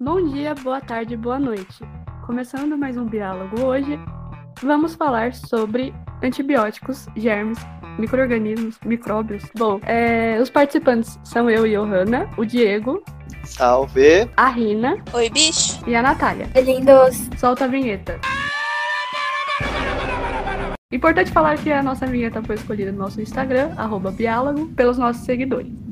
Bom dia, boa tarde, boa noite. Começando mais um diálogo hoje, vamos falar sobre antibióticos, germes, micro-organismos, micróbios. Bom, é, os participantes são eu e Johanna, o Diego. Salve! A Rina. Oi, bicho. E a Natália. Oi, lindos. Solta a vinheta. Importante falar que a nossa vinheta foi escolhida no nosso Instagram, arroba Biálogo, pelos nossos seguidores.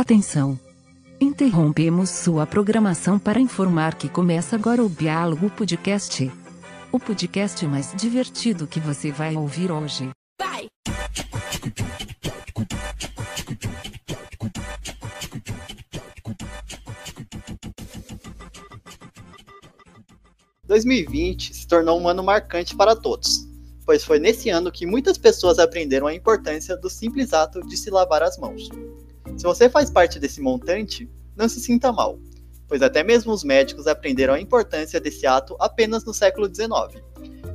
Atenção! Interrompemos sua programação para informar que começa agora o Diálogo Podcast. O podcast mais divertido que você vai ouvir hoje. Vai! 2020 se tornou um ano marcante para todos, pois foi nesse ano que muitas pessoas aprenderam a importância do simples ato de se lavar as mãos. Se você faz parte desse montante, não se sinta mal, pois até mesmo os médicos aprenderam a importância desse ato apenas no século XIX.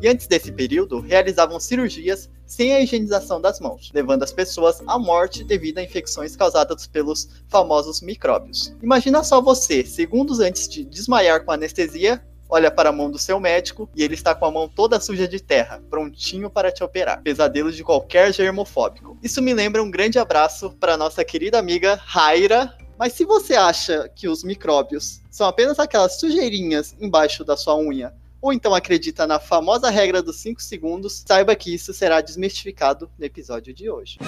E antes desse período, realizavam cirurgias sem a higienização das mãos, levando as pessoas à morte devido a infecções causadas pelos famosos micróbios. Imagina só você, segundos antes de desmaiar com anestesia, olha para a mão do seu médico e ele está com a mão toda suja de terra, prontinho para te operar. Pesadelo de qualquer germofóbico. Isso me lembra um grande abraço para nossa querida amiga Raira. Mas se você acha que os micróbios são apenas aquelas sujeirinhas embaixo da sua unha, ou então acredita na famosa regra dos 5 segundos, saiba que isso será desmistificado no episódio de hoje.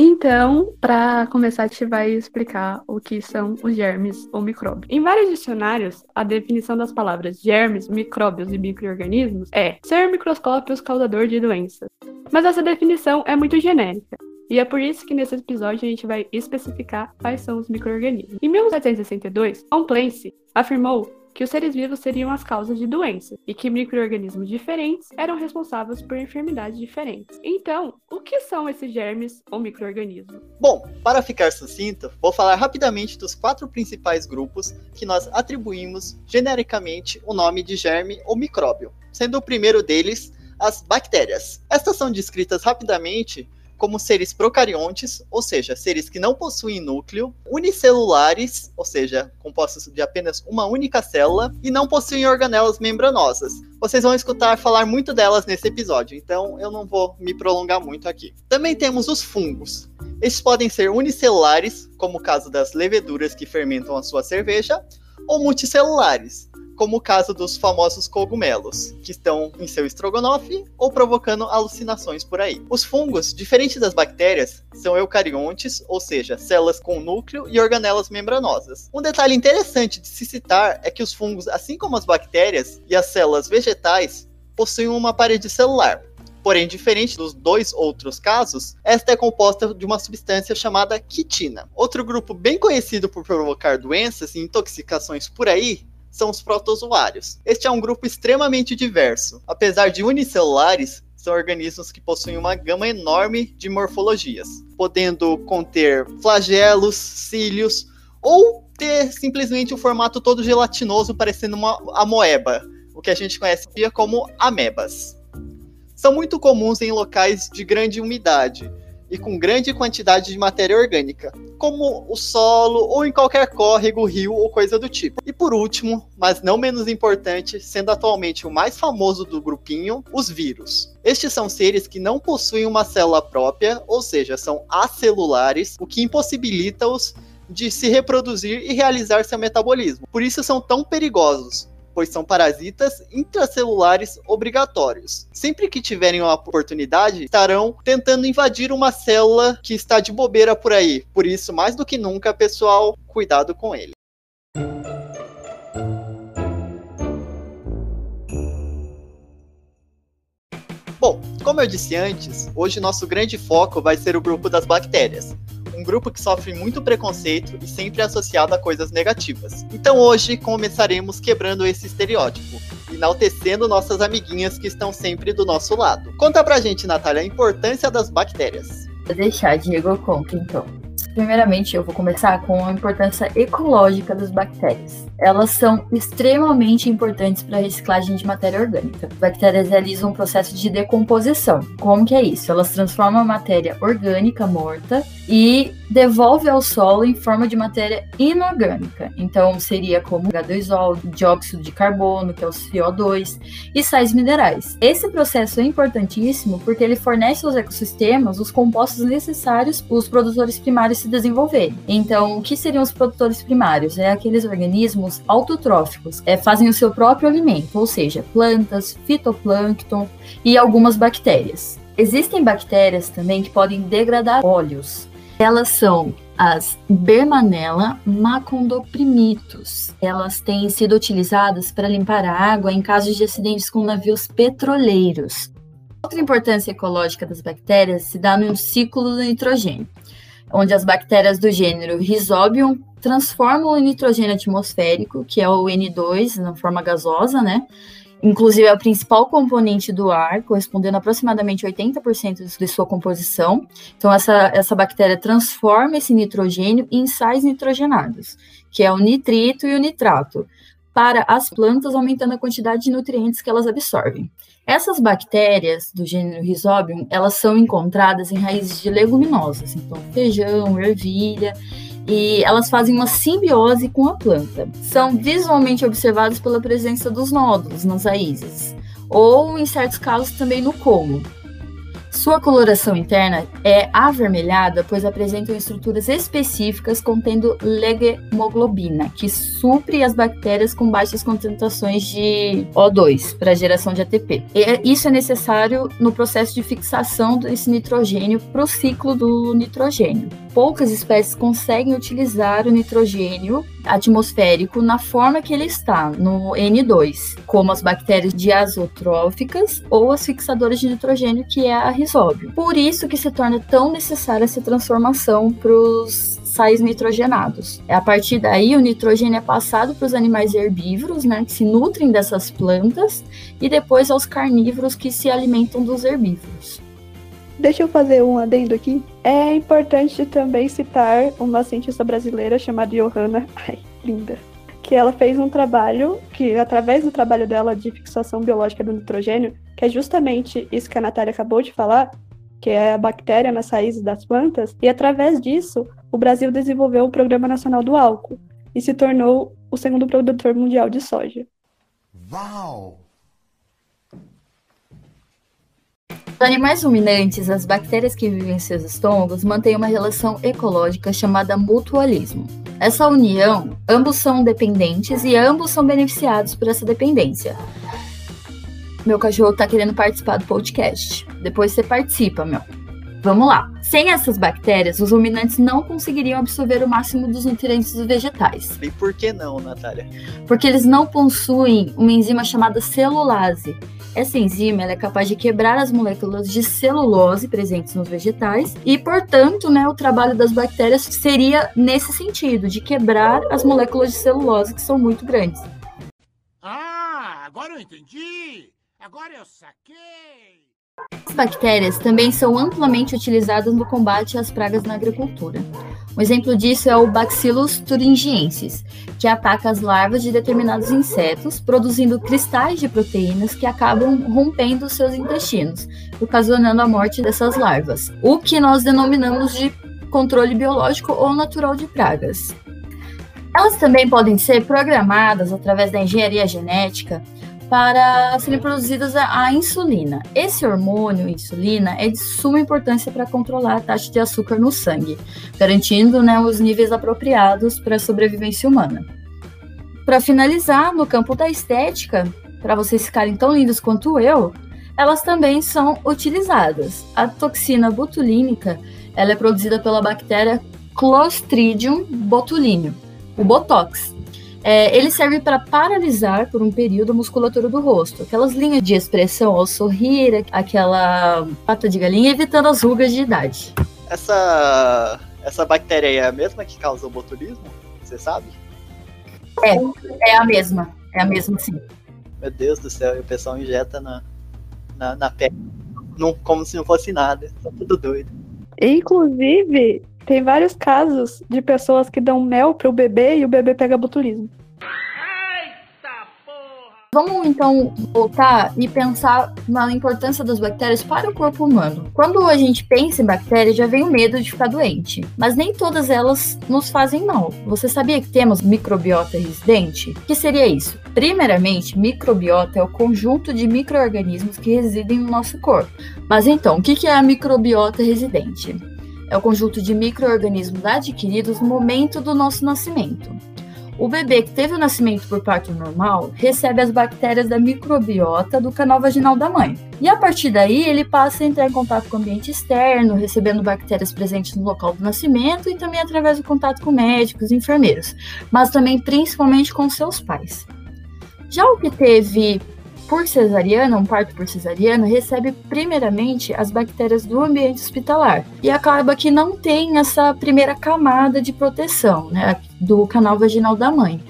Então, para começar, a gente vai explicar o que são os germes ou micróbios. Em vários dicionários, a definição das palavras germes, micróbios e microorganismos é ser microscópios causador de doenças. Mas essa definição é muito genérica. E é por isso que nesse episódio a gente vai especificar quais são os microorganismos. Em 1762, Tom Clancy afirmou que os seres vivos seriam as causas de doenças e que micro-organismos diferentes eram responsáveis por enfermidades diferentes. Então, o que são esses germes ou micro-organismos? Bom, para ficar sucinto, vou falar rapidamente dos quatro principais grupos que nós atribuímos genericamente o nome de germe ou micróbio, sendo o primeiro deles as bactérias. Estas são descritas rapidamente como seres procariontes, ou seja, seres que não possuem núcleo, unicelulares, ou seja, compostos de apenas uma única célula, e não possuem organelas membranosas. Vocês vão escutar falar muito delas nesse episódio, então eu não vou me prolongar muito aqui. Também temos os fungos. Estes podem ser unicelulares, como o caso das leveduras que fermentam a sua cerveja, ou multicelulares, como o caso dos famosos cogumelos, que estão em seu estrogonofe ou provocando alucinações por aí. Os fungos, diferente das bactérias, são eucariontes, ou seja, células com núcleo e organelas membranosas. Um detalhe interessante de se citar é que os fungos, assim como as bactérias e as células vegetais, possuem uma parede celular, Porém, diferente dos dois outros casos, esta é composta de uma substância chamada quitina. Outro grupo bem conhecido por provocar doenças e intoxicações por aí são os protozoários. Este é um grupo extremamente diverso. Apesar de unicelulares, são organismos que possuem uma gama enorme de morfologias, podendo conter flagelos, cílios ou ter simplesmente o um formato todo gelatinoso parecendo uma amoeba, o que a gente conhece como amebas. São muito comuns em locais de grande umidade, e com grande quantidade de matéria orgânica, como o solo ou em qualquer córrego, rio ou coisa do tipo. E por último, mas não menos importante, sendo atualmente o mais famoso do grupinho, os vírus. Estes são seres que não possuem uma célula própria, ou seja, são acelulares, o que impossibilita-os de se reproduzir e realizar seu metabolismo. Por isso são tão perigosos, pois são parasitas intracelulares obrigatórios. Sempre que tiverem uma oportunidade, estarão tentando invadir uma célula que está de bobeira por aí. Por isso, mais do que nunca, pessoal, cuidado com ele. Bom, como eu disse antes, hoje nosso grande foco vai ser o grupo das bactérias um grupo que sofre muito preconceito e sempre é associado a coisas negativas. Então hoje começaremos quebrando esse estereótipo, enaltecendo nossas amiguinhas que estão sempre do nosso lado. Conta pra gente, Natália, a importância das bactérias. Vou deixar Diego conta então. Primeiramente, eu vou começar com a importância ecológica das bactérias. Elas são extremamente importantes para a reciclagem de matéria orgânica. As bactérias realizam um processo de decomposição. Como que é isso? Elas transformam a matéria orgânica morta e devolve ao solo em forma de matéria inorgânica. Então, seria como H2O, dióxido de carbono, que é o CO2, e sais minerais. Esse processo é importantíssimo porque ele fornece aos ecossistemas os compostos necessários para os produtores primários se desenvolverem. Então, o que seriam os produtores primários? É aqueles organismos autotróficos, é, fazem o seu próprio alimento, ou seja, plantas, fitoplâncton e algumas bactérias. Existem bactérias também que podem degradar óleos. Elas são as Bermanella macondoprimitus. Elas têm sido utilizadas para limpar a água em casos de acidentes com navios petroleiros. Outra importância ecológica das bactérias se dá no ciclo do nitrogênio, onde as bactérias do gênero Rhizobium transformam o nitrogênio atmosférico, que é o N2 na forma gasosa, né? Inclusive é o principal componente do ar, correspondendo a aproximadamente 80% de sua composição. Então essa, essa bactéria transforma esse nitrogênio em sais nitrogenados, que é o nitrito e o nitrato, para as plantas, aumentando a quantidade de nutrientes que elas absorvem. Essas bactérias do gênero Rhizobium, elas são encontradas em raízes de leguminosas, então feijão, ervilha, e elas fazem uma simbiose com a planta. São visualmente observadas pela presença dos nódulos nas raízes, ou em certos casos também no como. Sua coloração interna é avermelhada, pois apresentam estruturas específicas contendo legemoglobina, que supre as bactérias com baixas concentrações de O2 para geração de ATP. E isso é necessário no processo de fixação desse nitrogênio para o ciclo do nitrogênio. Poucas espécies conseguem utilizar o nitrogênio atmosférico na forma que ele está, no N2, como as bactérias diazotróficas ou as fixadoras de nitrogênio, que é a risóbio. Por isso que se torna tão necessária essa transformação para os sais nitrogenados. A partir daí, o nitrogênio é passado para os animais herbívoros, né, que se nutrem dessas plantas, e depois aos carnívoros que se alimentam dos herbívoros. Deixa eu fazer um adendo aqui. É importante também citar uma cientista brasileira chamada Johanna, ai, linda, que ela fez um trabalho que, através do trabalho dela de fixação biológica do nitrogênio, que é justamente isso que a Natália acabou de falar, que é a bactéria nas raízes das plantas, e através disso, o Brasil desenvolveu o Programa Nacional do Álcool e se tornou o segundo produtor mundial de soja. Uau! Os animais ruminantes, as bactérias que vivem em seus estômagos, mantêm uma relação ecológica chamada mutualismo. Essa união, ambos são dependentes e ambos são beneficiados por essa dependência. Meu cachorro tá querendo participar do podcast. Depois você participa, meu. Vamos lá. Sem essas bactérias, os ruminantes não conseguiriam absorver o máximo dos nutrientes dos vegetais. E por que não, Natália? Porque eles não possuem uma enzima chamada celulase, essa enzima é capaz de quebrar as moléculas de celulose presentes nos vegetais e, portanto, né, o trabalho das bactérias seria nesse sentido, de quebrar as moléculas de celulose que são muito grandes. Ah, agora eu entendi! Agora eu saquei! As bactérias também são amplamente utilizadas no combate às pragas na agricultura. Um exemplo disso é o Bacillus thuringiensis, que ataca as larvas de determinados insetos, produzindo cristais de proteínas que acabam rompendo seus intestinos, ocasionando a morte dessas larvas, o que nós denominamos de controle biológico ou natural de pragas. Elas também podem ser programadas através da engenharia genética para serem produzidas a, a, insulina. Esse hormônio, insulina, é de suma importância para controlar a taxa de açúcar no sangue, garantindo né, os níveis apropriados para a sobrevivência humana. Para finalizar, no campo da estética, para vocês ficarem tão lindos quanto eu, elas também são utilizadas. A toxina botulínica ela é produzida pela bactéria Clostridium botulinum, o Botox, é, ele serve para paralisar por um período a musculatura do rosto, aquelas linhas de expressão ao sorrir, aquela pata de galinha, evitando as rugas de idade. Essa, essa bactéria é a mesma que causa o botulismo? Você sabe? É, é a mesma. É a mesma, sim. Meu Deus do céu, e o pessoal injeta na, na, na pele não, como se não fosse nada. Tá tudo doido. Inclusive, Tem vários casos de pessoas que dão mel pro bebê e o bebê pega botulismo. Vamos então voltar e pensar na importância das bactérias para o corpo humano. Quando a gente pensa em bactérias, já vem o medo de ficar doente, mas nem todas elas nos fazem mal. Você sabia que temos microbiota residente? O que seria isso? Primeiramente, microbiota é o conjunto de micro-organismos que residem no nosso corpo. Mas então, o que é a microbiota residente? É o conjunto de micro-organismos adquiridos no momento do nosso nascimento. O bebê que teve o nascimento por parto normal recebe as bactérias da microbiota do canal vaginal da mãe. E a partir daí ele passa a entrar em contato com o ambiente externo, recebendo bactérias presentes no local do nascimento e também através do contato com médicos enfermeiros, mas também principalmente com seus pais. Já o que teve por cesariana, um parto por cesariana, recebe primeiramente as bactérias do ambiente hospitalar. E acaba que não tem essa primeira camada de proteção, né, do canal vaginal da mãe.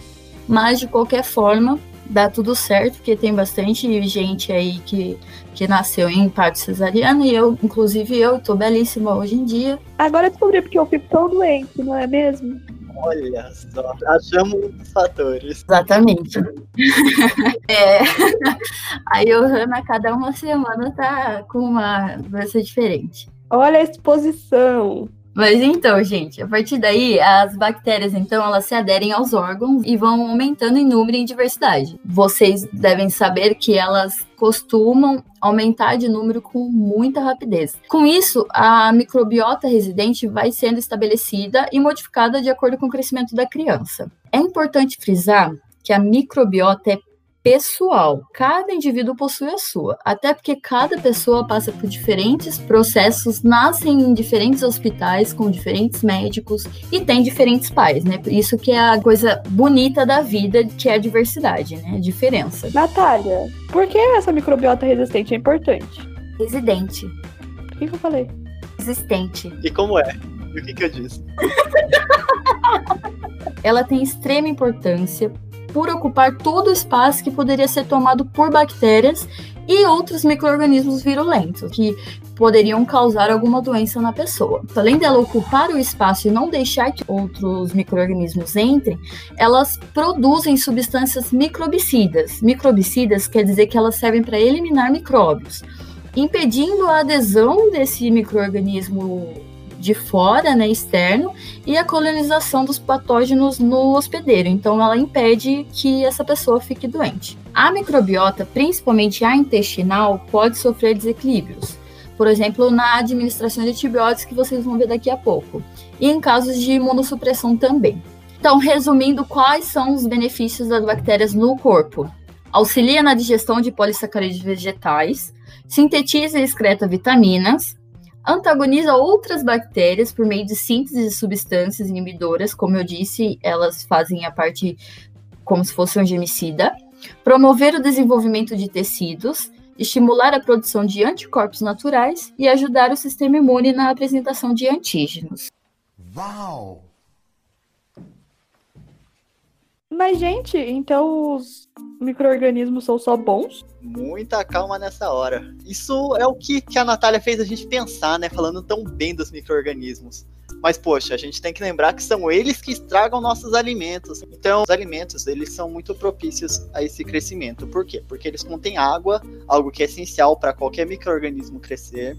Mas de qualquer forma, dá tudo certo, porque tem bastante gente aí que, que nasceu em parto cesariana, e eu, inclusive eu, tô belíssima hoje em dia. Agora descobri porque eu fico tão doente, não é mesmo? Olha só, achamos um dos fatores. Exatamente. é, a Johanna, cada uma semana, tá com uma doença diferente. Olha a exposição. Mas então, gente, a partir daí, as bactérias, então, elas se aderem aos órgãos e vão aumentando em número e em diversidade. Vocês devem saber que elas costumam aumentar de número com muita rapidez. Com isso, a microbiota residente vai sendo estabelecida e modificada de acordo com o crescimento da criança. É importante frisar que a microbiota é pessoal. Cada indivíduo possui a sua, até porque cada pessoa passa por diferentes processos, nascem em diferentes hospitais com diferentes médicos e tem diferentes pais, né? Isso que é a coisa bonita da vida, que é a diversidade, né? A diferença. Natália, por que essa microbiota resistente é importante? Residente. O que, que eu falei? Resistente. E como é? E o que, que eu disse? Ela tem extrema importância por ocupar todo o espaço que poderia ser tomado por bactérias e outros micro-organismos virulentos, que poderiam causar alguma doença na pessoa. Além dela ocupar o espaço e não deixar que outros micro-organismos entrem, elas produzem substâncias microbicidas. Microbicidas quer dizer que elas servem para eliminar micróbios, impedindo a adesão desse microorganismo de fora, né, externo, e a colonização dos patógenos no hospedeiro. Então, ela impede que essa pessoa fique doente. A microbiota, principalmente a intestinal, pode sofrer desequilíbrios. Por exemplo, na administração de antibióticos, que vocês vão ver daqui a pouco. E em casos de imunossupressão também. Então, resumindo, quais são os benefícios das bactérias no corpo? Auxilia na digestão de polissacarídeos vegetais, sintetiza e excreta vitaminas, antagoniza outras bactérias por meio de síntese de substâncias inibidoras, como eu disse, elas fazem a parte como se fosse um gemicida, promover o desenvolvimento de tecidos, estimular a produção de anticorpos naturais e ajudar o sistema imune na apresentação de antígenos. Uau! Mas, gente, então os micro-organismos são só bons? Muita calma nessa hora. Isso é o que, que a Natália fez a gente pensar, né? Falando tão bem dos micro-organismos. Mas, poxa, a gente tem que lembrar que são eles que estragam nossos alimentos. Então, os alimentos, eles são muito propícios a esse crescimento. Por quê? Porque eles contêm água, algo que é essencial para qualquer microorganismo crescer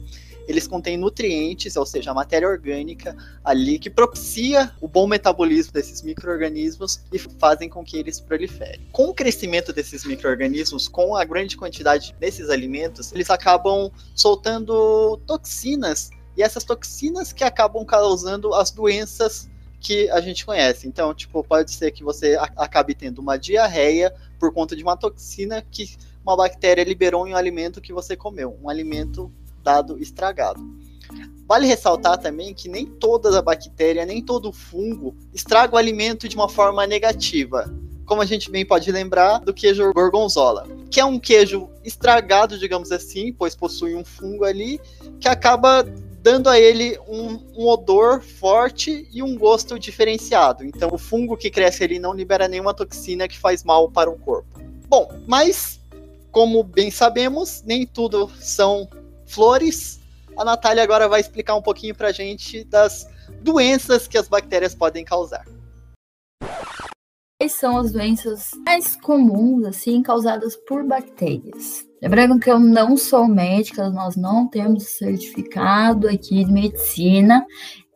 eles contêm nutrientes, ou seja, a matéria orgânica ali que propicia o bom metabolismo desses micro-organismos e fazem com que eles proliferem. Com o crescimento desses micro-organismos, com a grande quantidade desses alimentos, eles acabam soltando toxinas e essas toxinas que acabam causando as doenças que a gente conhece. Então, tipo, pode ser que você acabe tendo uma diarreia por conta de uma toxina que uma bactéria liberou em um alimento que você comeu, um alimento dado estragado. Vale ressaltar também que nem toda a bactéria, nem todo fungo estraga o alimento de uma forma negativa. Como a gente bem pode lembrar do queijo gorgonzola, que é um queijo estragado, digamos assim, pois possui um fungo ali, que acaba dando a ele um, um, odor forte e um gosto diferenciado. Então, o fungo que cresce ali não libera nenhuma toxina que faz mal para o corpo. Bom, mas como bem sabemos, nem tudo são flores. A Natália agora vai explicar um pouquinho pra gente das doenças que as bactérias podem causar. Quais são as doenças mais comuns, assim, causadas por bactérias? Lembrando que eu não sou médica, nós não temos certificado aqui de medicina,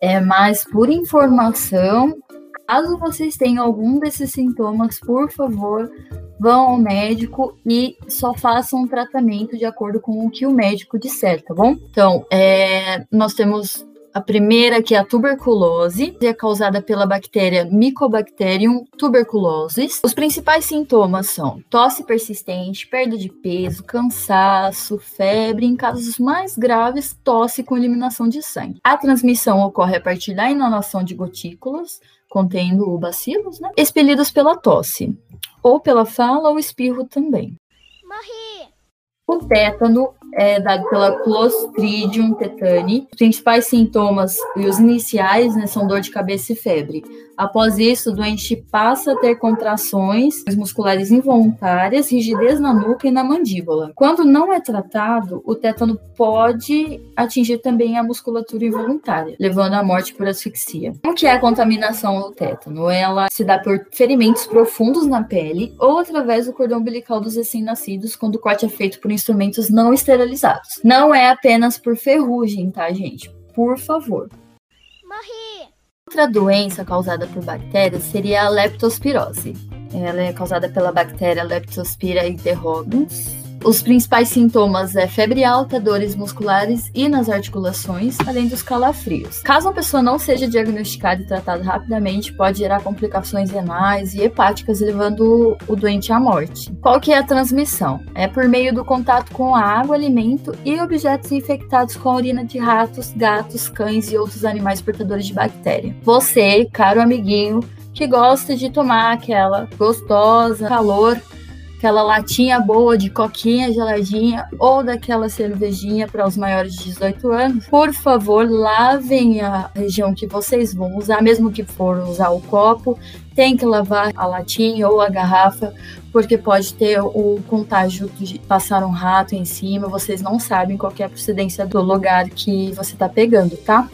é mais por informação. Caso vocês tenham algum desses sintomas, por favor, vão ao médico e só façam um tratamento de acordo com o que o médico disser, tá bom? Então, é, nós temos a primeira, que é a tuberculose, é causada pela bactéria Mycobacterium tuberculosis. Os principais sintomas são tosse persistente, perda de peso, cansaço, febre, em casos mais graves, tosse com eliminação de sangue. A transmissão ocorre a partir da inalação de gotículas, contendo o bacilos, né? expelidos pela tosse, ou pela fala ou espirro também. Morri! O tétano é dado pela Clostridium tetani. Os principais sintomas e os iniciais né, são dor de cabeça e febre. Após isso, o doente passa a ter contrações musculares involuntárias, rigidez na nuca e na mandíbula. Quando não é tratado, o tétano pode atingir também a musculatura involuntária, levando à morte por asfixia. Como que é a contaminação do tétano? Ela se dá por ferimentos profundos na pele ou através do cordão umbilical dos recém-nascidos, quando o corte é feito por instrumentos não esterilizados. Não é apenas por ferrugem, tá, gente? Por favor. Morri! Outra doença causada por bactérias seria a leptospirose. Ela é causada pela bactéria Leptospira interrobans. Os principais sintomas é febre alta, dores musculares e nas articulações, além dos calafrios. Caso a pessoa não seja diagnosticada e tratada rapidamente, pode gerar complicações renais e hepáticas, levando o doente à morte. Qual que é a transmissão? É por meio do contato com a água, alimento e objetos infectados com a urina de ratos, gatos, cães e outros animais portadores de bactéria. Você, caro amiguinho, que gosta de tomar aquela gostosa calor aquela latinha boa de coquinha geladinha ou daquela cervejinha para os maiores de 18 anos, por favor, lavem a região que vocês vão usar, mesmo que for usar o copo, tem que lavar a latinha ou a garrafa, porque pode ter o contágio de passar um rato em cima, vocês não sabem qual é a procedência do lugar que você está pegando, tá?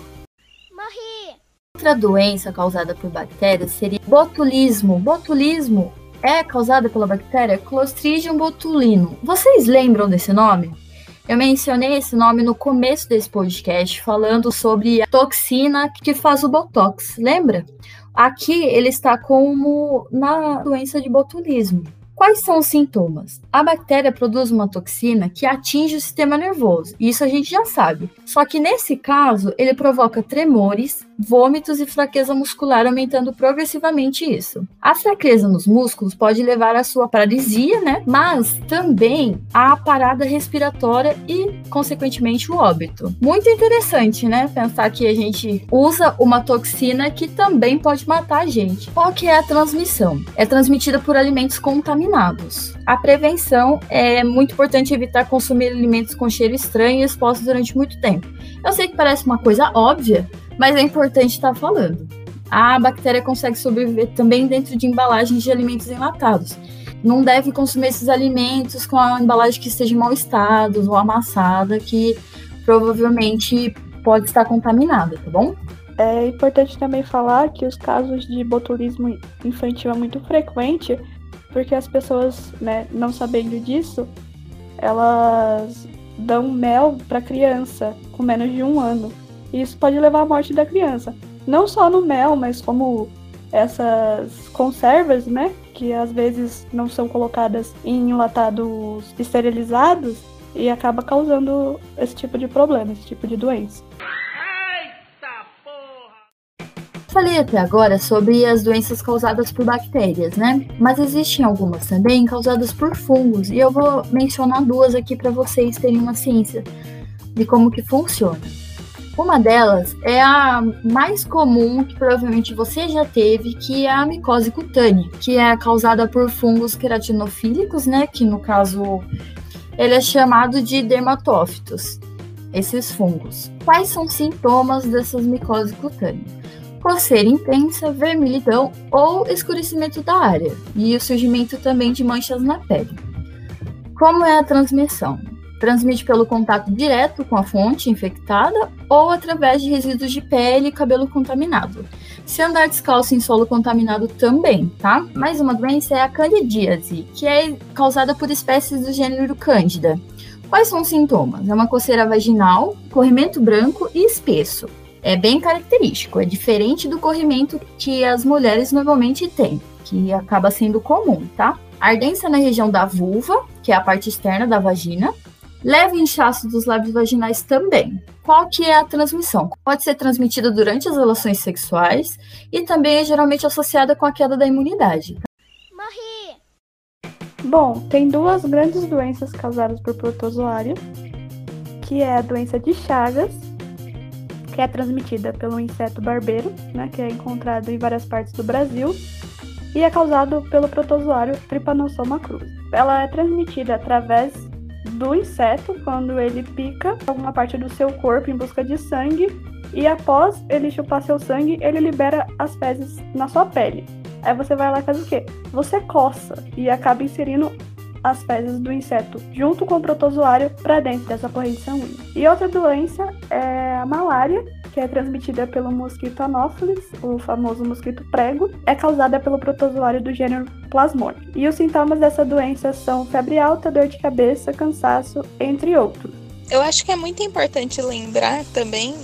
Morri! Outra doença causada por bactérias seria botulismo. Botulismo é causada pela bactéria Clostridium botulinum. Vocês lembram desse nome? Eu mencionei esse nome no começo desse podcast, falando sobre a toxina que faz o botox, lembra? Aqui ele está como na doença de botulismo. Quais são os sintomas? A bactéria produz uma toxina que atinge o sistema nervoso, isso a gente já sabe. Só que nesse caso, ele provoca tremores, vômitos e fraqueza muscular, aumentando progressivamente isso. A fraqueza nos músculos pode levar à sua paralisia, né? Mas também à parada respiratória e, consequentemente, o óbito. Muito interessante, né? Pensar que a gente usa uma toxina que também pode matar a gente. Qual que é a transmissão? É transmitida por alimentos contaminados. A prevenção é muito importante evitar consumir alimentos com cheiro estranho e expostos durante muito tempo. Eu sei que parece uma coisa óbvia, mas é importante estar falando. A bactéria consegue sobreviver também dentro de embalagens de alimentos enlatados. Não deve consumir esses alimentos com a embalagem que esteja em mau estado ou amassada, que provavelmente pode estar contaminada, tá bom? É importante também falar que os casos de botulismo infantil é muito frequente, porque as pessoas, né, não sabendo disso, elas dão mel para criança com menos de um ano. E isso pode levar à morte da criança. Não só no mel, mas como essas conservas, né? Que às vezes não são colocadas em enlatados esterilizados e acaba causando esse tipo de problema, esse tipo de doença. Falei até agora sobre as doenças causadas por bactérias, né? Mas existem algumas também causadas por fungos, e eu vou mencionar duas aqui para vocês terem uma ciência de como que funciona. Uma delas é a mais comum, que provavelmente você já teve, que é a micose cutânea, que é causada por fungos queratinofílicos, né? Que no caso ele é chamado de dermatófitos, esses fungos. Quais são os sintomas dessas micoses cutâneas? Coceira intensa, vermelhidão ou escurecimento da área, e o surgimento também de manchas na pele. Como é a transmissão? Transmite pelo contato direto com a fonte infectada ou através de resíduos de pele e cabelo contaminado. Se andar descalço em solo contaminado também, tá? Mais uma doença é a candidíase, que é causada por espécies do gênero Cândida. Quais são os sintomas? É uma coceira vaginal, corrimento branco e espesso. É bem característico, é diferente do corrimento que as mulheres normalmente têm, que acaba sendo comum, tá? Ardência na região da vulva, que é a parte externa da vagina, leve inchaço dos lábios vaginais também. Qual que é a transmissão? Pode ser transmitida durante as relações sexuais e também é geralmente associada com a queda da imunidade. Morri. Bom, tem duas grandes doenças causadas por protozoário, que é a doença de Chagas, que é transmitida pelo inseto barbeiro, né, que é encontrado em várias partes do Brasil, e é causado pelo protozoário Trypanosoma cruzi. Ela é transmitida através do inseto quando ele pica alguma parte do seu corpo em busca de sangue e após ele chupar seu sangue, ele libera as fezes na sua pele. Aí você vai lá e faz o quê? Você coça e acaba inserindo as fezes do inseto junto com o protozoário para dentro dessa corrente sanguínea. E outra doença é a malária, que é transmitida pelo mosquito Anopheles, o famoso mosquito prego, é causada pelo protozoário do gênero Plasmodium. E os sintomas dessa doença são febre alta, dor de cabeça, cansaço, entre outros. Eu acho que é muito importante lembrar também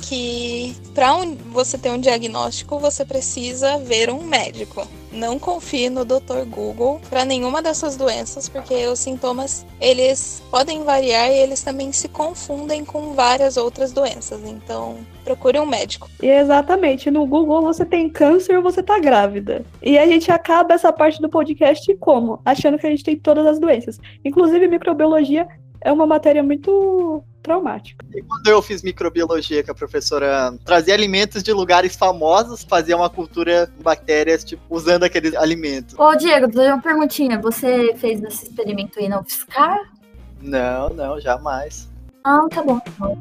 que para um, você ter um diagnóstico, você precisa ver um médico. Não confie no Dr. Google para nenhuma dessas doenças, porque os sintomas eles podem variar e eles também se confundem com várias outras doenças. Então, procure um médico. E exatamente, no Google você tem câncer ou você tá grávida. E a gente acaba essa parte do podcast como? Achando que a gente tem todas as doenças. Inclusive, microbiologia é uma matéria muito traumática. E quando eu fiz microbiologia, que a professora trazia alimentos de lugares famosos, fazia uma cultura de bactérias, tipo, usando aqueles alimentos. Ô, Diego, vou fazer uma perguntinha. Você fez esse experimento aí na UFSCar? Não, não, jamais. Ah, tá bom, tá bom.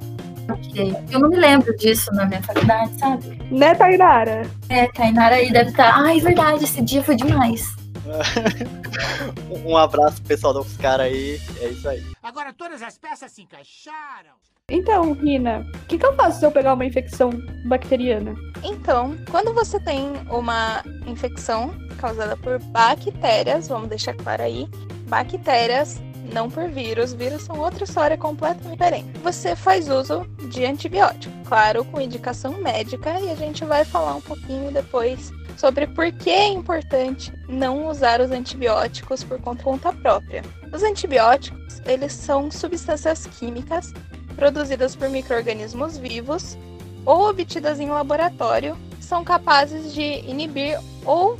Ok. Eu não me lembro disso na minha faculdade, sabe? Né, Tainara? É, Tainara aí deve estar. Tá... Ai, verdade, esse dia foi demais. um abraço pro pessoal da UFSCar aí, é isso aí. Agora todas as peças se encaixaram. Então, Rina, o que, que eu faço se eu pegar uma infecção bacteriana? Então, quando você tem uma infecção causada por bactérias, vamos deixar claro aí, bactérias, não por vírus, vírus são outra história completamente diferente. Você faz uso de antibiótico, claro, com indicação médica, e a gente vai falar um pouquinho depois sobre por que é importante não usar os antibióticos por conta própria. Os antibióticos, eles são substâncias químicas produzidas por microrganismos vivos ou obtidas em laboratório, que são capazes de inibir ou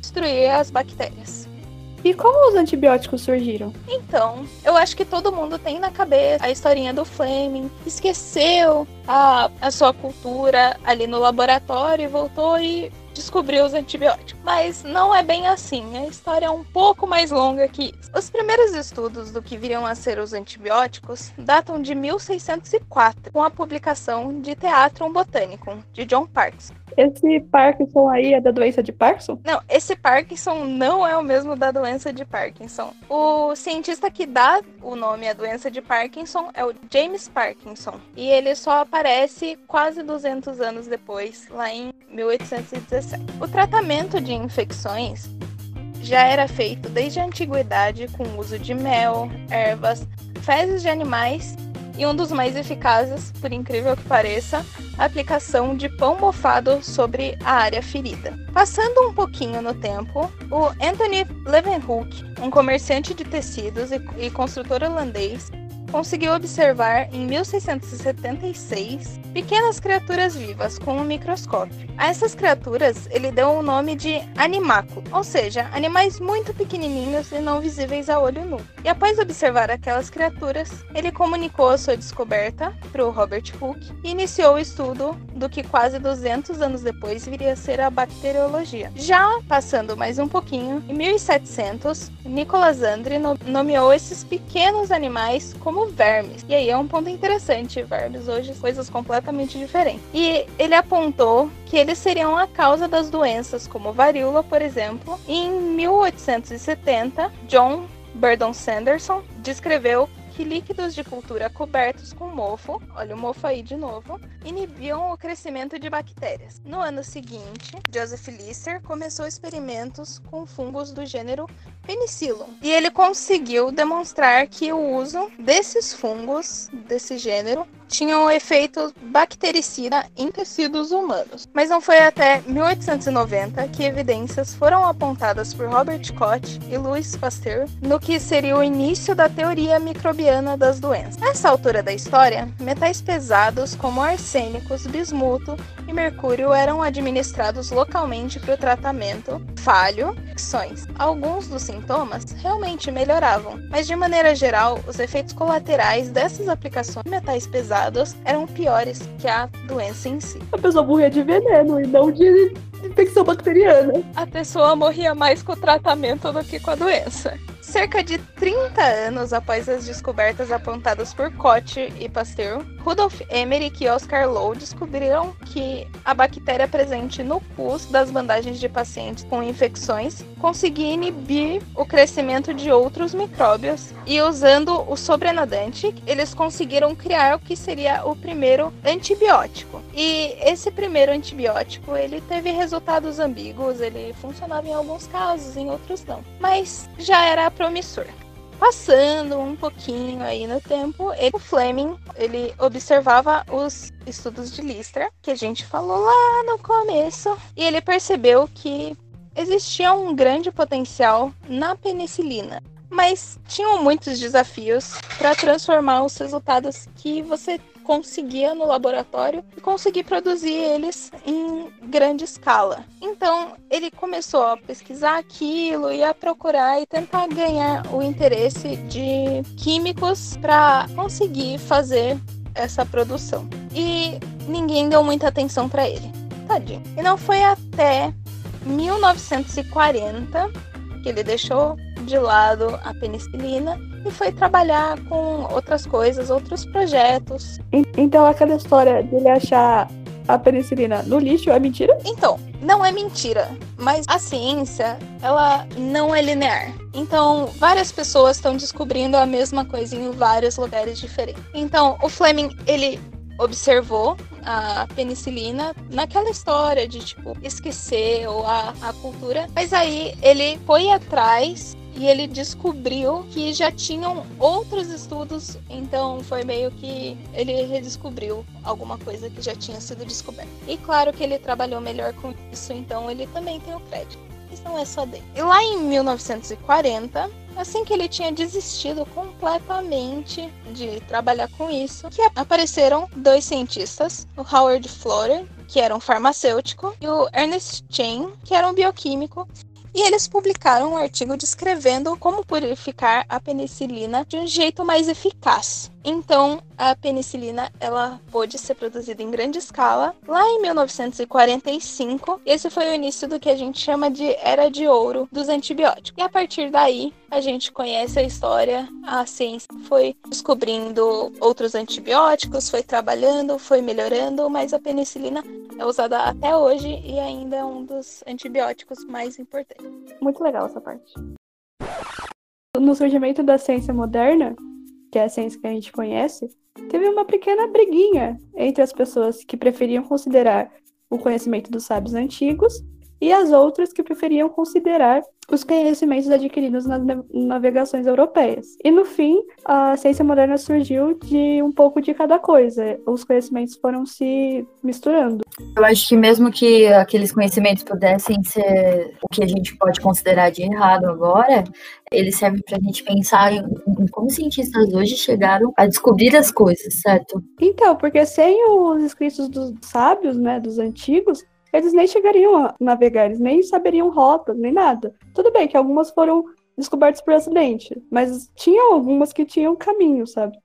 destruir as bactérias. E como os antibióticos surgiram? Então, eu acho que todo mundo tem na cabeça a historinha do Fleming. Esqueceu a, a sua cultura ali no laboratório e voltou e descobriu os antibióticos. Mas não é bem assim, a história é um pouco mais longa que isso. Os primeiros estudos do que viriam a ser os antibióticos datam de 1604, com a publicação de Teatrum Botanicum, de John Parkinson. Esse Parkinson aí é da doença de Parkinson? Não, esse Parkinson não é o mesmo da doença de Parkinson. O cientista que dá o nome à doença de Parkinson é o James Parkinson. E ele só aparece quase 200 anos depois, lá em 1817. O tratamento de infecções já era feito desde a antiguidade com o uso de mel, ervas, fezes de animais e um dos mais eficazes, por incrível que pareça, a aplicação de pão mofado sobre a área ferida. Passando um pouquinho no tempo, o Anthony Leeuwenhoek, um comerciante de tecidos e, construtor holandês, conseguiu observar em 1676 pequenas criaturas vivas com um microscópio. A essas criaturas ele deu o nome de animáculo, ou seja, animais muito pequenininhos e não visíveis a olho nu. E após observar aquelas criaturas, ele comunicou a sua descoberta para o Robert Hooke e iniciou o estudo do que quase 200 anos depois viria a ser a bacteriologia. Já passando mais um pouquinho, em 1700, Nicolas Andre nomeou esses pequenos animais como como vermes. E aí é um ponto interessante. Vermes hoje coisas completamente diferentes. E ele apontou que eles seriam a causa das doenças como varíola, por exemplo. E em 1870, John Burdon Sanderson descreveu que líquidos de cultura cobertos com mofo, olha o mofo aí de novo, inibiam o crescimento de bactérias. No ano seguinte, Joseph Lister começou experimentos com fungos do gênero Penicillum e ele conseguiu demonstrar que o uso desses fungos desse gênero tinha um efeito bactericida em tecidos humanos. Mas não foi até 1890 que evidências foram apontadas por Robert Koch e Louis Pasteur no que seria o início da teoria microbiana das doenças. Nessa altura da história, metais pesados como arsênicos, bismuto e mercúrio eram administrados localmente para o tratamento falho infecções. Alguns dos sintomas realmente melhoravam, mas de maneira geral, os efeitos colaterais dessas aplicações de metais pesados eram piores que a doença em si. A pessoa morria de veneno e não de infecção bacteriana. A pessoa morria mais com o tratamento do que com a doença. Cerca de 30 anos após as descobertas apontadas por Koch e Pasteur, Rudolf Emmerich e Oscar Lowe descobriram que a bactéria presente no pus das bandagens de pacientes com infecções conseguia inibir o crescimento de outros micróbios e usando o sobrenadante, eles conseguiram criar o que seria o primeiro antibiótico. E esse primeiro antibiótico, ele teve resultados ambíguos, ele funcionava em alguns casos, em outros não, mas já era promissor. Passando um pouquinho aí no tempo, ele, o Fleming ele observava os estudos de Lister, que a gente falou lá no começo, e ele percebeu que existia um grande potencial na penicilina, mas tinham muitos desafios para transformar os resultados que você conseguia no laboratório e conseguir produzir eles em grande escala. Então ele começou a pesquisar aquilo e a procurar e tentar ganhar o interesse de químicos para conseguir fazer essa produção. E ninguém deu muita atenção para ele. Tadinho. E não foi até 1940 que ele deixou de lado a penicilina e foi trabalhar com outras coisas, outros projetos. Então aquela história dele achar a penicilina no lixo é mentira? Então, não é mentira, mas a ciência, ela não é linear. Então, várias pessoas estão descobrindo a mesma coisa em vários lugares diferentes. Então, o Fleming, ele observou a penicilina naquela história de tipo esquecer ou a, a cultura, mas aí ele foi atrás e ele descobriu que já tinham outros estudos, então foi meio que ele redescobriu alguma coisa que já tinha sido descoberta. E claro que ele trabalhou melhor com isso, então ele também tem o crédito. Isso não é só dele. E lá em 1940, assim que ele tinha desistido completamente de trabalhar com isso, que apareceram dois cientistas, o Howard Florey, que era um farmacêutico, e o Ernest Chain, que era um bioquímico, e eles publicaram um artigo descrevendo como purificar a penicilina de um jeito mais eficaz. Então, a penicilina ela pôde ser produzida em grande escala lá em 1945. Esse foi o início do que a gente chama de era de ouro dos antibióticos. E a partir daí, a gente conhece a história, a ciência foi descobrindo outros antibióticos, foi trabalhando, foi melhorando, mas a penicilina é usada até hoje e ainda é um dos antibióticos mais importantes. Muito legal essa parte. No surgimento da ciência moderna, que é a ciência que a gente conhece, teve uma pequena briguinha entre as pessoas que preferiam considerar o conhecimento dos sábios antigos e as outras que preferiam considerar os conhecimentos adquiridos nas navegações europeias. E no fim, a ciência moderna surgiu de um pouco de cada coisa. Os conhecimentos foram se misturando. Eu acho que mesmo que aqueles conhecimentos pudessem ser o que a gente pode considerar de errado agora, eles servem para a gente pensar em, em como cientistas hoje chegaram a descobrir as coisas, certo? Então, porque sem os escritos dos sábios, né, dos antigos, eles nem chegariam a navegar, eles nem saberiam rotas, nem nada. Tudo bem que algumas foram descobertas por acidente, mas tinham algumas que tinham caminho, sabe?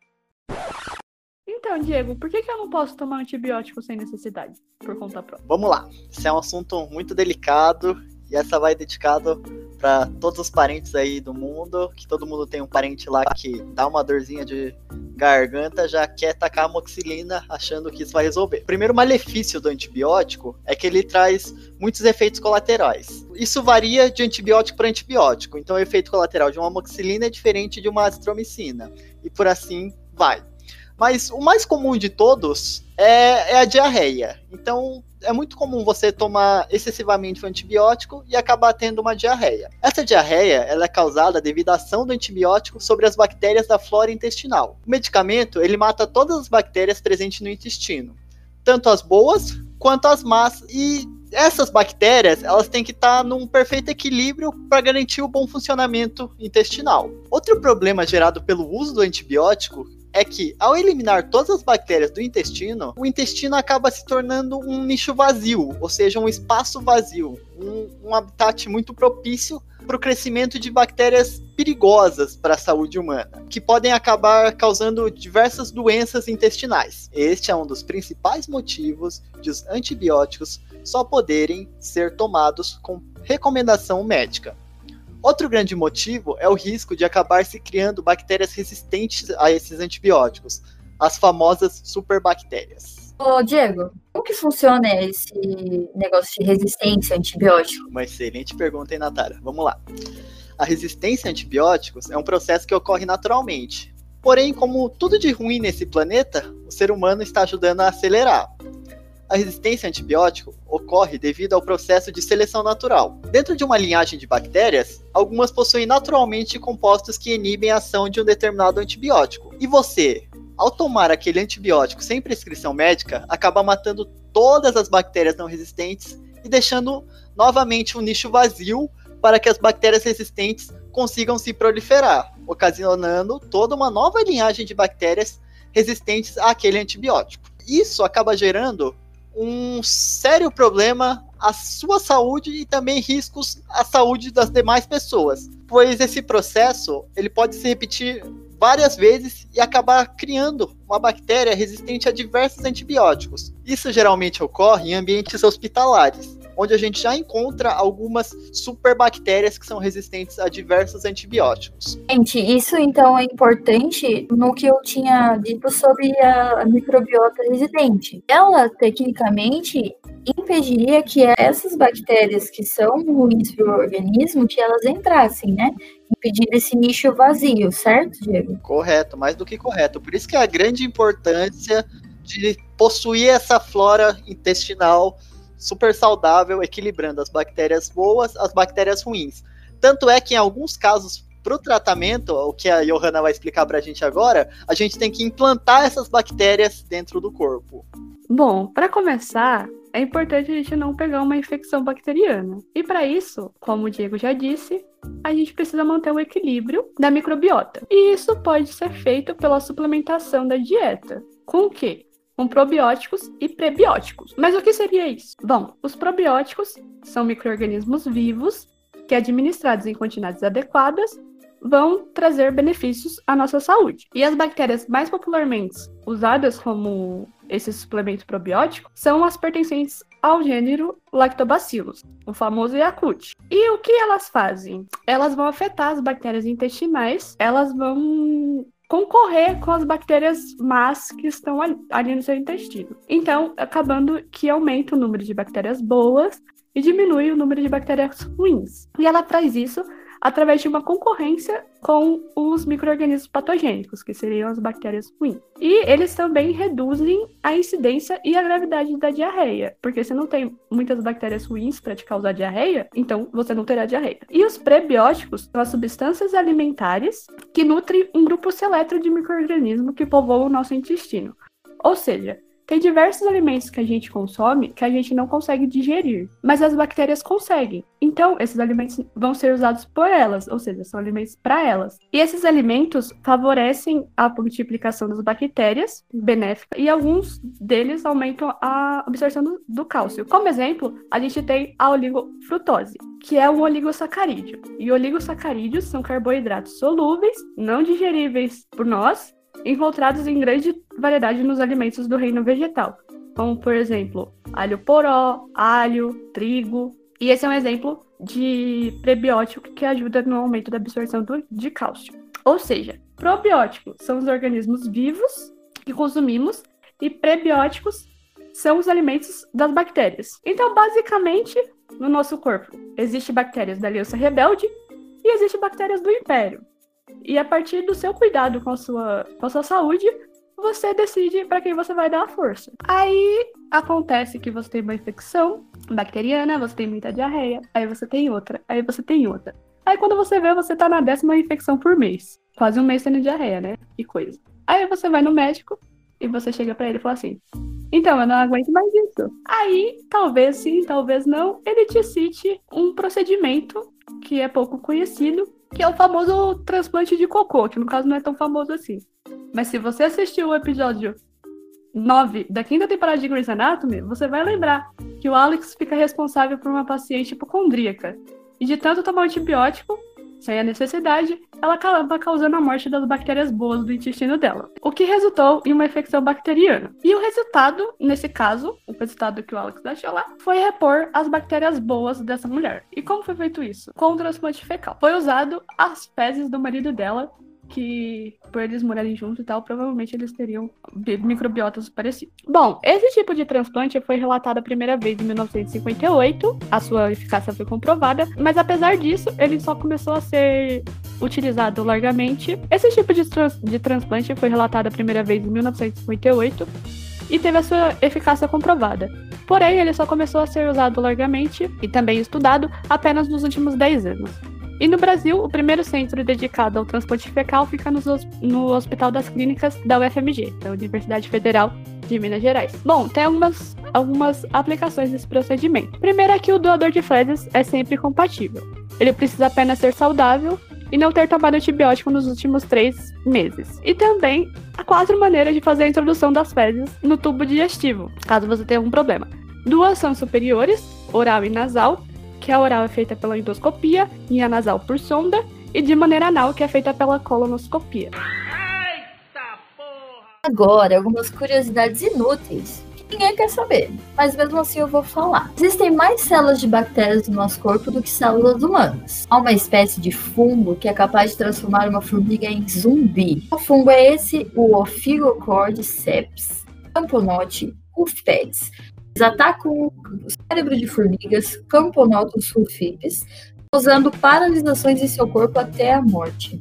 Então, Diego, por que, que eu não posso tomar antibiótico sem necessidade, por conta própria? Vamos lá. Esse é um assunto muito delicado e essa vai dedicado para todos os parentes aí do mundo, que todo mundo tem um parente lá que dá uma dorzinha de garganta, já quer tacar a moxilina achando que isso vai resolver. O primeiro malefício do antibiótico é que ele traz muitos efeitos colaterais. Isso varia de antibiótico para antibiótico. Então, o efeito colateral de uma moxilina é diferente de uma azitromicina. e por assim vai. Mas o mais comum de todos é, é a diarreia. Então, é muito comum você tomar excessivamente o antibiótico e acabar tendo uma diarreia. Essa diarreia ela é causada devido à ação do antibiótico sobre as bactérias da flora intestinal. O medicamento ele mata todas as bactérias presentes no intestino, tanto as boas quanto as más. E essas bactérias elas têm que estar num perfeito equilíbrio para garantir o bom funcionamento intestinal. Outro problema gerado pelo uso do antibiótico é que, ao eliminar todas as bactérias do intestino, o intestino acaba se tornando um nicho vazio, ou seja, um espaço vazio, um, um habitat muito propício para o crescimento de bactérias perigosas para a saúde humana, que podem acabar causando diversas doenças intestinais. Este é um dos principais motivos de os antibióticos só poderem ser tomados com recomendação médica. Outro grande motivo é o risco de acabar se criando bactérias resistentes a esses antibióticos, as famosas superbactérias. Ô, Diego, como que funciona esse negócio de resistência a antibiótico? Uma excelente pergunta, hein, Natália? Vamos lá. A resistência a antibióticos é um processo que ocorre naturalmente. Porém, como tudo de ruim nesse planeta, o ser humano está ajudando a acelerar. A resistência a antibiótico ocorre devido ao processo de seleção natural. Dentro de uma linhagem de bactérias, algumas possuem naturalmente compostos que inibem a ação de um determinado antibiótico. E você, ao tomar aquele antibiótico sem prescrição médica, acaba matando todas as bactérias não resistentes e deixando novamente um nicho vazio para que as bactérias resistentes consigam se proliferar, ocasionando toda uma nova linhagem de bactérias resistentes àquele antibiótico. Isso acaba gerando um sério problema à sua saúde e também riscos à saúde das demais pessoas, pois esse processo ele pode se repetir várias vezes e acabar criando uma bactéria resistente a diversos antibióticos. Isso geralmente ocorre em ambientes hospitalares, onde a gente já encontra algumas superbactérias que são resistentes a diversos antibióticos. Gente, isso então é importante no que eu tinha dito sobre a microbiota residente. Ela, tecnicamente, impediria que essas bactérias que são ruins para o organismo, que elas entrassem, né? Impedir esse nicho vazio, certo, Diego? Correto, mais do que correto. Por isso que é a grande importância de possuir essa flora intestinal super saudável, equilibrando as bactérias boas, as bactérias ruins. Tanto é que em alguns casos, para o tratamento, o que a Johanna vai explicar para a gente agora, a gente tem que implantar essas bactérias dentro do corpo. Bom, para começar, é importante a gente não pegar uma infecção bacteriana. E para isso, como o Diego já disse, a gente precisa manter o equilíbrio da microbiota. E isso pode ser feito pela suplementação da dieta. Com o quê? Com probióticos e prebióticos. Mas o que seria isso? Bom, os probióticos são micro-organismos vivos que, administrados em quantidades adequadas, vão trazer benefícios à nossa saúde. E as bactérias mais popularmente usadas como esse suplemento probiótico são as pertencentes ao gênero Lactobacillus, o famoso Yakult. E o que elas fazem? Elas vão afetar as bactérias intestinais, elas vão concorrer com as bactérias más que estão ali no seu intestino. Então, acabando que aumenta o número de bactérias boas e diminui o número de bactérias ruins. E ela traz isso através de uma concorrência com os micro-organismos patogênicos, que seriam as bactérias ruins. E eles também reduzem a incidência e a gravidade da diarreia, porque se não tem muitas bactérias ruins para te causar diarreia, então você não terá diarreia. E os prebióticos são as substâncias alimentares que nutrem um grupo seleto de micro-organismos que povoam o nosso intestino. Ou seja, tem diversos alimentos que a gente consome que a gente não consegue digerir, mas as bactérias conseguem. Então, esses alimentos vão ser usados por elas, ou seja, são alimentos para elas. E esses alimentos favorecem a multiplicação das bactérias benéfica e alguns deles aumentam a absorção do, do cálcio. Como exemplo, a gente tem a oligofrutose, que é um oligosacarídeo. E oligosacarídeos são carboidratos solúveis, não digeríveis por nós, encontrados em grande variedade nos alimentos do reino vegetal, como por exemplo, alho poró, alho, trigo. E esse é um exemplo de prebiótico que ajuda no aumento da absorção do, de cálcio. Ou seja, probióticos são os organismos vivos que consumimos e prebióticos são os alimentos das bactérias. Então, basicamente, no nosso corpo, existem bactérias da aliança rebelde e existem bactérias do império. E a partir do seu cuidado com a sua, com a sua saúde, você decide para quem você vai dar a força. Aí acontece que você tem uma infecção bacteriana, você tem muita diarreia, aí você tem outra, aí você tem outra. Aí quando você vê, você tá na décima infecção por mês. Quase um mês tendo diarreia, né? Que coisa. Aí você vai no médico e você chega para ele e fala assim: Então, eu não aguento mais isso. Aí, talvez sim, talvez não, ele te cite um procedimento que é pouco conhecido, que é o famoso transplante de cocô, que no caso não é tão famoso assim. Mas se você assistiu o episódio 9 da quinta temporada de Grey's Anatomy, você vai lembrar que o Alex fica responsável por uma paciente hipocondríaca. E de tanto tomar antibiótico, sem a necessidade, ela acaba causando a morte das bactérias boas do intestino dela, o que resultou em uma infecção bacteriana. E o resultado, nesse caso, o resultado que o Alex deixou lá, foi repor as bactérias boas dessa mulher. E como foi feito isso? Com o transplante fecal. Foi usado as fezes do marido dela que por eles morarem juntos e tal, provavelmente eles teriam microbiotas parecidos. Bom, esse tipo de transplante foi relatado a primeira vez em 1958, a sua eficácia foi comprovada, mas apesar disso, ele só começou a ser utilizado largamente. Esse tipo de, trans de transplante foi relatado a primeira vez em 1958 e teve a sua eficácia comprovada. Porém, ele só começou a ser usado largamente e também estudado apenas nos últimos 10 anos. E no Brasil, o primeiro centro dedicado ao transplante fecal fica no, no Hospital das Clínicas da UFMG, da Universidade Federal de Minas Gerais. Bom, tem algumas, algumas aplicações desse procedimento. Primeiro é que o doador de fezes é sempre compatível. Ele precisa apenas ser saudável e não ter tomado antibiótico nos últimos três meses. E também há quatro maneiras de fazer a introdução das fezes no tubo digestivo, caso você tenha algum problema. Duas são superiores, oral e nasal, que a oral é feita pela endoscopia e a nasal por sonda, e de maneira anal, que é feita pela colonoscopia. Agora, algumas curiosidades inúteis que ninguém quer saber, mas mesmo assim eu vou falar. Existem mais células de bactérias no nosso corpo do que células humanas. Há uma espécie de fungo que é capaz de transformar uma formiga em zumbi. O fungo é esse, o Ophigocordyceps camponote ufpedes, atacam o cérebro de formigas, Camponotus sulfipes, causando paralisações em seu corpo até a morte.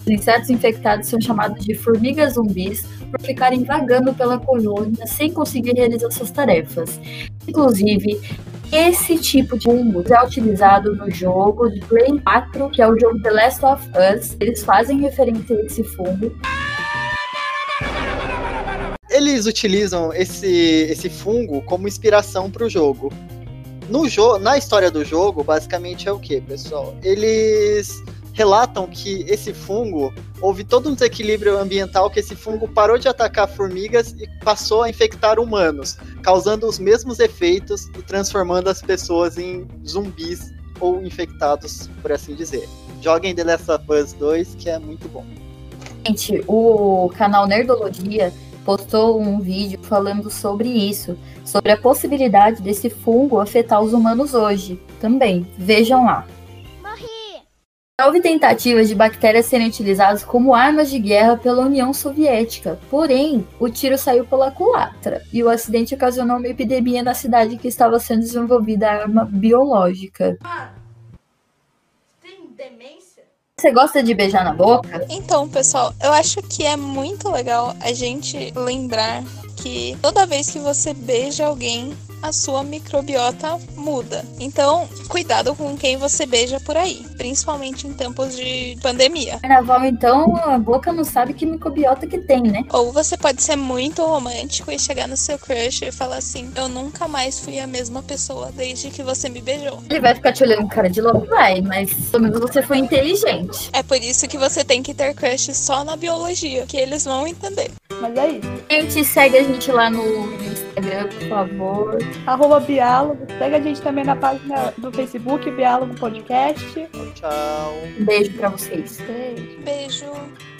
Os insetos infectados são chamados de formigas zumbis por ficarem vagando pela colônia sem conseguir realizar suas tarefas. Inclusive, esse tipo de fungo é utilizado no jogo de Play 4, que é o jogo The Last of Us. Eles fazem referência a esse fungo eles utilizam esse, esse fungo como inspiração para o jogo. No jo na história do jogo, basicamente é o que, pessoal? Eles relatam que esse fungo houve todo um desequilíbrio ambiental que esse fungo parou de atacar formigas e passou a infectar humanos, causando os mesmos efeitos e transformando as pessoas em zumbis ou infectados, por assim dizer. Joguem The Last of Us 2, que é muito bom. Gente, o canal Nerdologia postou um vídeo falando sobre isso, sobre a possibilidade desse fungo afetar os humanos hoje também. Vejam lá. Morri! Houve tentativas de bactérias serem utilizadas como armas de guerra pela União Soviética, porém, o tiro saiu pela culatra e o acidente ocasionou uma epidemia na cidade que estava sendo desenvolvida a arma biológica. Tem demência? Você gosta de beijar na boca? Então, pessoal, eu acho que é muito legal a gente lembrar que toda vez que você beija alguém, a sua microbiota muda. Então, cuidado com quem você beija por aí, principalmente em tempos de pandemia. Carnaval, então, a boca não sabe que microbiota que tem, né? Ou você pode ser muito romântico e chegar no seu crush e falar assim: Eu nunca mais fui a mesma pessoa desde que você me beijou. Ele vai ficar te olhando com cara de louco, vai, mas pelo menos você foi inteligente. É por isso que você tem que ter crush só na biologia, que eles vão entender. Mas é isso. Gente, segue a gente lá no Instagram, por favor. Arroba Biálogo. Segue a gente também na página do Facebook, Biálogo Podcast. Tchau. Um beijo pra vocês. Beijo. Beijo.